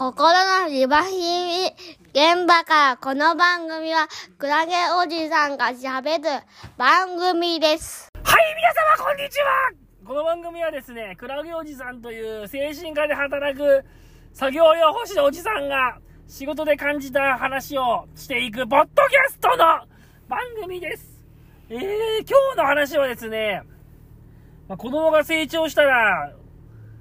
心のリバヒミ現場からこの番組はクラゲおじさんが喋る番組です。はい、皆様こんにちはこの番組はですね、クラゲおじさんという精神科で働く作業用保士のおじさんが仕事で感じた話をしていくポッドキャストの番組です。えー、今日の話はですね、まあ、子供が成長したら、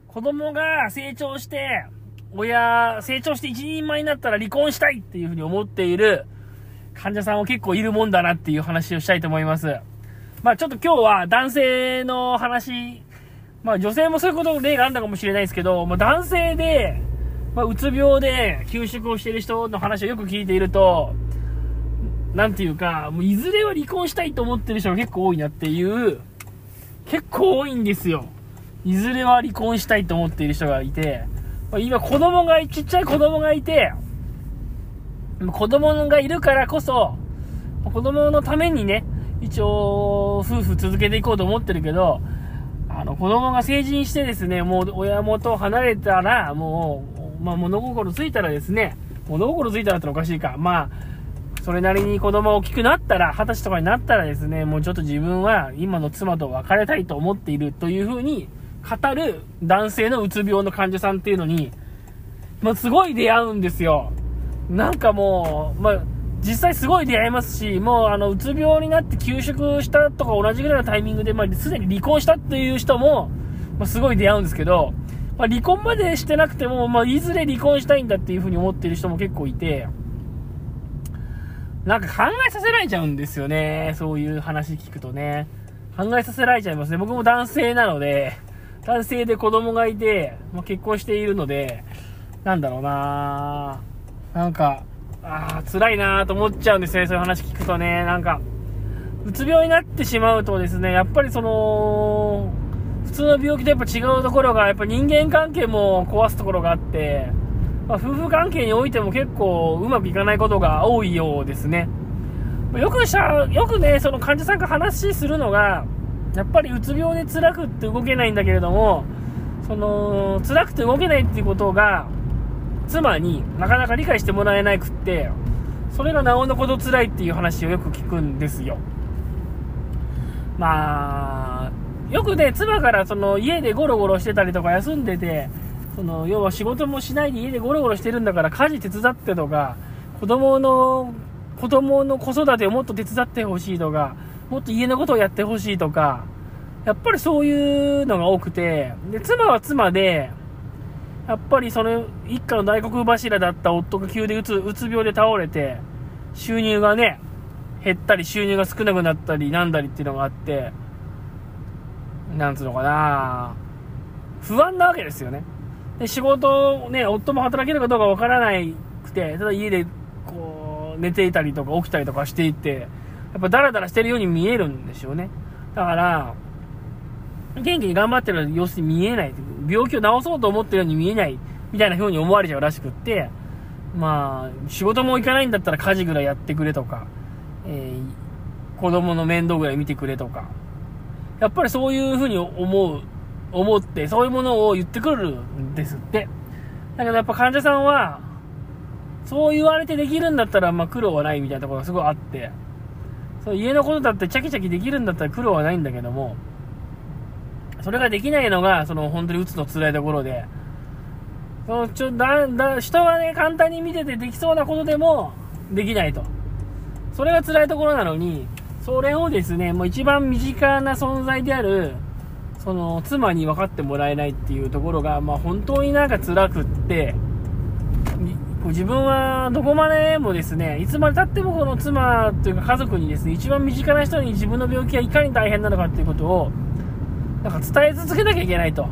子供が成長して、親、成長して一人前になったら離婚したいっていうふうに思っている患者さんも結構いるもんだなっていう話をしたいと思います。まあちょっと今日は男性の話、まあ女性もそういうことの例があるのかもしれないですけど、まあ男性で、まあうつ病で休職をしている人の話をよく聞いていると、なんていうか、もういずれは離婚したいと思ってる人が結構多いなっていう、結構多いんですよ。いずれは離婚したいと思っている人がいて、今子供が、ちっちゃい子供がいて、子供がいるからこそ、子供のためにね、一応、夫婦続けていこうと思ってるけど、あの、子供が成人してですね、もう親元を離れたら、もう、まあ、物心ついたらですね、物心ついたらっておかしいか。まあ、それなりに子供が大きくなったら、二十歳とかになったらですね、もうちょっと自分は今の妻と別れたいと思っているというふうに語る男性のうつ病の患者さんっていうのに、まあ、すごい出会うんですよ。なんかもう、まあ、実際すごい出会いますし、もうあの、うつ病になって休職したとか同じぐらいのタイミングで、まあ、すでに離婚したっていう人も、まあ、すごい出会うんですけど、まあ、離婚までしてなくても、まあ、いずれ離婚したいんだっていうふうに思ってる人も結構いて、なんか考えさせられちゃうんですよね。そういう話聞くとね。考えさせられちゃいますね。僕も男性なので、男性で子供がいて、まあ、結婚しているので、なんだろうななんか、ああ、辛いなと思っちゃうんですね。そういう話聞くとね。なんか、うつ病になってしまうとですね、やっぱりその、普通の病気とやっぱ違うところが、やっぱ人間関係も壊すところがあって、まあ、夫婦関係においても結構うまくいかないことが多いようですね。よくした、よくね、その患者さんが話するのが、やっぱりうつ病で辛くって動けないんだけれども、その、辛くて動けないっていうことが、妻になかなか理解してもらえなくって、それがなおのこと辛いっていう話をよく聞くんですよ。まあ、よくね、妻からその家でゴロゴロしてたりとか休んでて、その要は仕事もしないで家でゴロゴロしてるんだから家事手伝ってとか、子供の、子供の子育てをもっと手伝ってほしいとか、もっと家のことをやってほしいとか、やっぱりそういうのが多くて、で、妻は妻で、やっぱりその一家の大黒柱だった夫が急でうつうつ病で倒れて、収入がね、減ったり収入が少なくなったりなんだりっていうのがあって、なんつうのかな不安なわけですよね。で、仕事をね、夫も働けるかどうかわからなくて、ただ家でこう、寝ていたりとか起きたりとかしていて、やっぱダラダラしてるように見えるんですよね。だから、元気に頑張ってる様子に見えない。病気を治そうと思ってるように見えない。みたいな風に思われちゃうらしくって、まあ、仕事も行かないんだったら家事ぐらいやってくれとか、えー、子供の面倒ぐらい見てくれとか。やっぱりそういう風に思う、思って、そういうものを言ってくるんですって。だけどやっぱ患者さんは、そう言われてできるんだったら、まあ苦労はないみたいなところがすごいあって、そう家のことだってチャキチャキできるんだったら苦労はないんだけども、それができないのが、その本当に打つの辛いところで、そのちょだだ人がね、簡単に見ててできそうなことでも、できないと。それが辛いところなのに、それをですね、もう一番身近な存在である、その妻に分かってもらえないっていうところが、まあ本当になんか辛くって、自分はどこまでもですね、いつまでたってもこの妻というか家族にですね、一番身近な人に自分の病気がいかに大変なのかっていうことを、なんか伝え続けなきゃいけないと。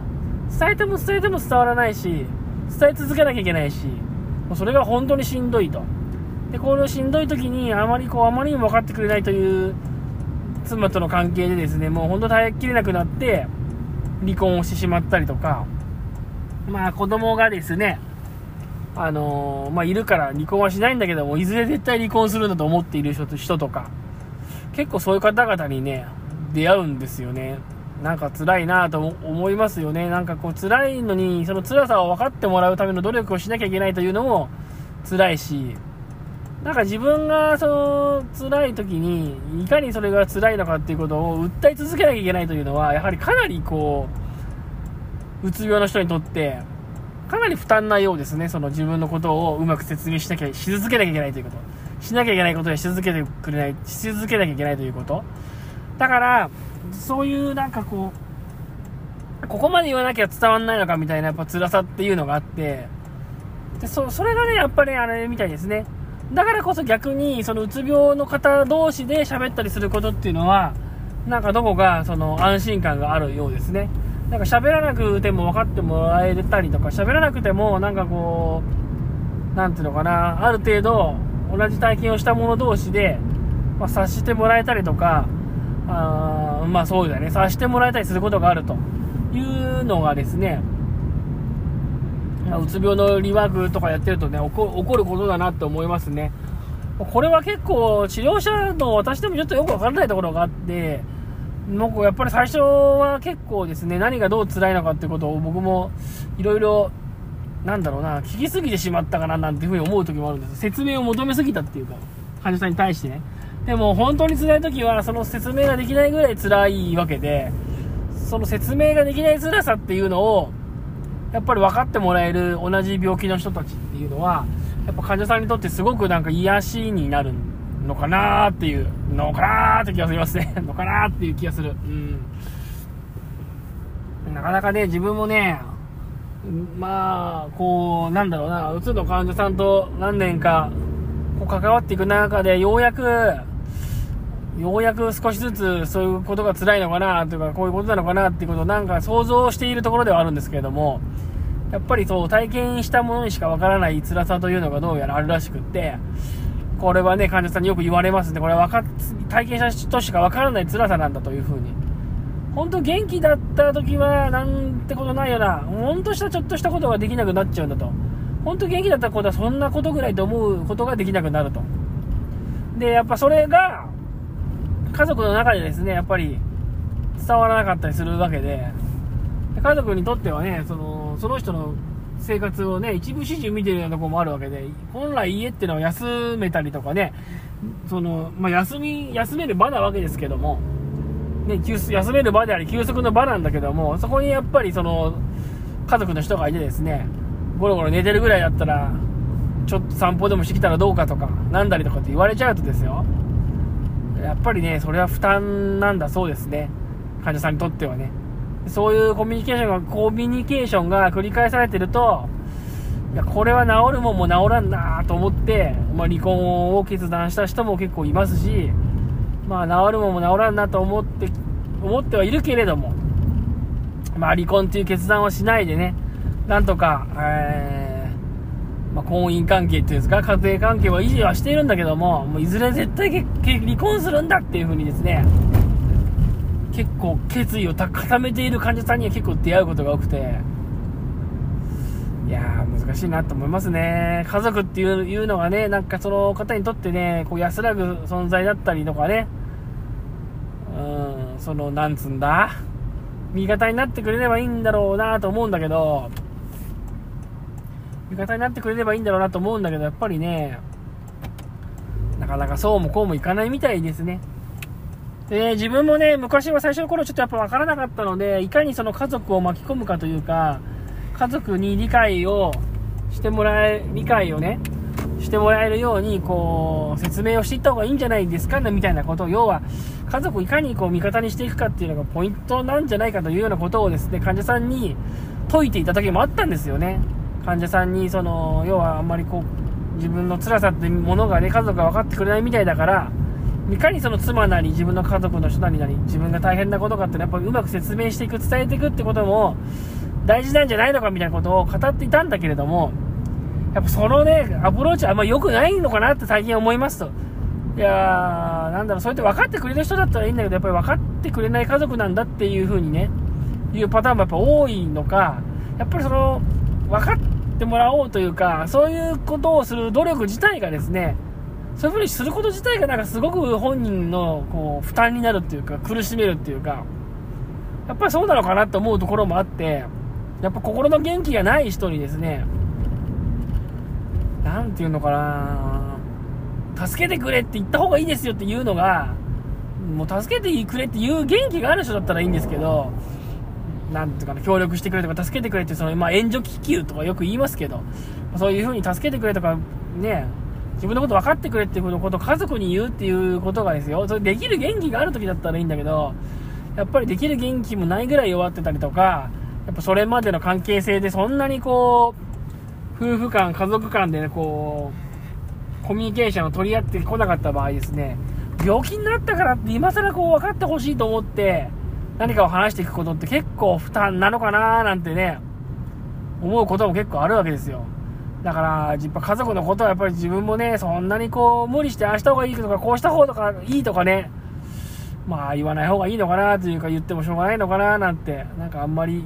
伝えても伝えても伝わらないし、伝え続けなきゃいけないし、もうそれが本当にしんどいと。で、このしんどい時にあまりこう、あまりにも分かってくれないという妻との関係でですね、もう本当耐えきれなくなって、離婚をしてしまったりとか、まあ子供がですね、あのー、まあいるから離婚はしないんだけども、いずれ絶対離婚するんだと思っている人とか、結構そういう方々にね、出会うんですよね。なんか辛いなと思いますよね。なんかこう辛いのに、その辛さを分かってもらうための努力をしなきゃいけないというのも辛いし、なんか自分がその辛い時に、いかにそれが辛いのかっていうことを訴え続けなきゃいけないというのは、やはりかなりこう、うつ病の人にとって、かなり負担なようですね。その自分のことをうまく説明しなきゃ、し続けなきゃいけないということ。しなきゃいけないことやし続けてくれない、し続けなきゃいけないということ。だから、そういうなんかこう、ここまで言わなきゃ伝わんないのかみたいなやっぱ辛さっていうのがあって、でそそれがね、やっぱりあれみたいですね。だからこそ逆に、そのうつ病の方同士で喋ったりすることっていうのは、なんかどこかその安心感があるようですね。なんか喋らなくても分かってもらえたりとか、喋らなくてもなんかこう、なんていうのかな、ある程度同じ体験をした者同士で、まあ、察してもらえたりとか、あまあそうだよね、させてもらえたりすることがあるというのがですね、まあ、うつ病のリワークとかやってるとね起こ、起こることだなって思いますね。これは結構、治療者の私でもちょっとよくわからないところがあって、僕やっぱり最初は結構ですね、何がどう辛いのかってことを僕もいろいろ、なんだろうな、聞きすぎてしまったかななんていうふうに思う時もあるんです。説明を求めすぎたっていうか、患者さんに対してね。でも本当に辛い時はその説明ができないぐらい辛いわけで、その説明ができない辛さっていうのを、やっぱり分かってもらえる同じ病気の人たちっていうのは、やっぱ患者さんにとってすごくなんか癒しになるのかなーっていう、のかなーって気がしますね。のかなーっていう気がする。うん。なかなかね、自分もね、まあ、こう、なんだろうな、うつの患者さんと何年か、こう関わっていく中で、ようやく、ようやく少しずつそういうことが辛いのかなというか、こういうことなのかなっていうことをなんか想像しているところではあるんですけれども、やっぱりそう体験したものにしかわからない辛さというのがどうやらあるらしくって、これはね、患者さんによく言われますね。これはか体験した人しかわからない辛さなんだというふうに。本当元気だった時はなんてことないよな。本当したちょっとしたことができなくなっちゃうんだと。本当元気だった子はそんなことぐらいと思うことができなくなると。で、やっぱそれが、家族の中でですね、やっぱり伝わらなかったりするわけで、家族にとってはね、その、その人の生活をね、一部始終見てるようなとこもあるわけで、本来家っていうのは休めたりとかね、その、まあ、休み、休める場なわけですけども、ね、休める場であり、休息の場なんだけども、そこにやっぱりその、家族の人がいてですね、ゴロゴロ寝てるぐらいだったら、ちょっと散歩でもしてきたらどうかとか、なんだりとかって言われちゃうとですよ、やっぱりね、それは負担なんだそうですね。患者さんにとってはね。そういうコミュニケーションが、コミュニケーションが繰り返されてると、いや、これは治るもんも治らんなと思って、まあ、離婚を決断した人も結構いますし、まあ、治るもんも治らんなと思って、思ってはいるけれども、まあ、離婚っていう決断をしないでね、なんとか、えー、まあ、婚姻関係っていうんですか、家庭関係は維持はしているんだけども、もういずれ絶対離婚するんだっていう風にですね、結構決意を固めている患者さんには結構出会うことが多くて、いやー、難しいなと思いますね。家族っていうのがね、なんかその方にとってね、こう安らぐ存在だったりとかね、うん、その、なんつんだ、味方になってくれればいいんだろうなと思うんだけど、味方になってくれればいいんだろうなと思うんだけど、やっぱりね、なかなかそうもこうもいかないみたいですね。で、自分もね、昔は最初の頃ちょっとやっぱ分からなかったので、いかにその家族を巻き込むかというか、家族に理解をしてもらえ、理解をね、してもらえるように、こう、説明をしていった方がいいんじゃないですかね、みたいなことを、要は、家族をいかにこう味方にしていくかっていうのがポイントなんじゃないかというようなことをですね、患者さんに説いていた時もあったんですよね。患者さんに、その、要はあんまりこう、自分の辛さってものがね、家族が分かってくれないみたいだから、いかにその妻なり自分の家族の人なりなり自分が大変なことかってやっぱりうまく説明していく伝えていくってことも大事なんじゃないのかみたいなことを語っていたんだけれどもやっぱそのねアプローチはあんま良くないのかなって最近思いますと。いやーなんだろうそうやって分かってくれる人だったらいいんだけどやっぱり分かってくれない家族なんだっていう風にねいうパターンもやっぱ多いのかやっぱりその分かってもらおうというかそういうことをする努力自体がですねそういう風にすること自体がなんかすごく本人のこう負担になるっていうか苦しめるっていうかやっぱりそうなのかなと思うところもあって、やっぱ心の元気がない人にですね、なんていうのかな、助けてくれって言った方がいいですよっていうのが、もう助けてくれっていう元気がある人だったらいいんですけど、なんていうかな、協力してくれとか助けてくれって、その、まあ、援助気球とかよく言いますけど、そういう風に助けてくれとか、ね、自分のこと分かってくれっていうことを家族に言うっていうことがですよ、それできる元気がある時だったらいいんだけど、やっぱりできる元気もないぐらい弱ってたりとか、やっぱそれまでの関係性でそんなにこう、夫婦間、家族間でね、こう、コミュニケーションを取り合ってこなかった場合ですね、病気になったからって今更こう分かってほしいと思って、何かを話していくことって結構負担なのかななんてね、思うことも結構あるわけですよ。だから、やっぱ家族のことはやっぱり自分もね、そんなにこう、無理してああした方がいいとか、こうした方がいいとかね、まあ言わない方がいいのかなというか言ってもしょうがないのかななんて、なんかあんまり、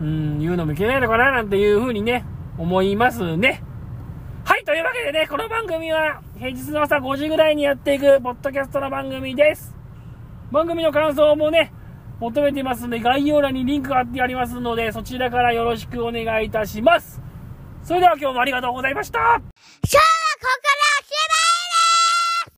うん、言うのもいけないのかななんていう風にね、思いますね。はい、というわけでね、この番組は平日の朝5時ぐらいにやっていく、ポッドキャストの番組です。番組の感想もね、求めていますので、概要欄にリンクが貼ってありますので、そちらからよろしくお願いいたします。それでは今日もありがとうございました。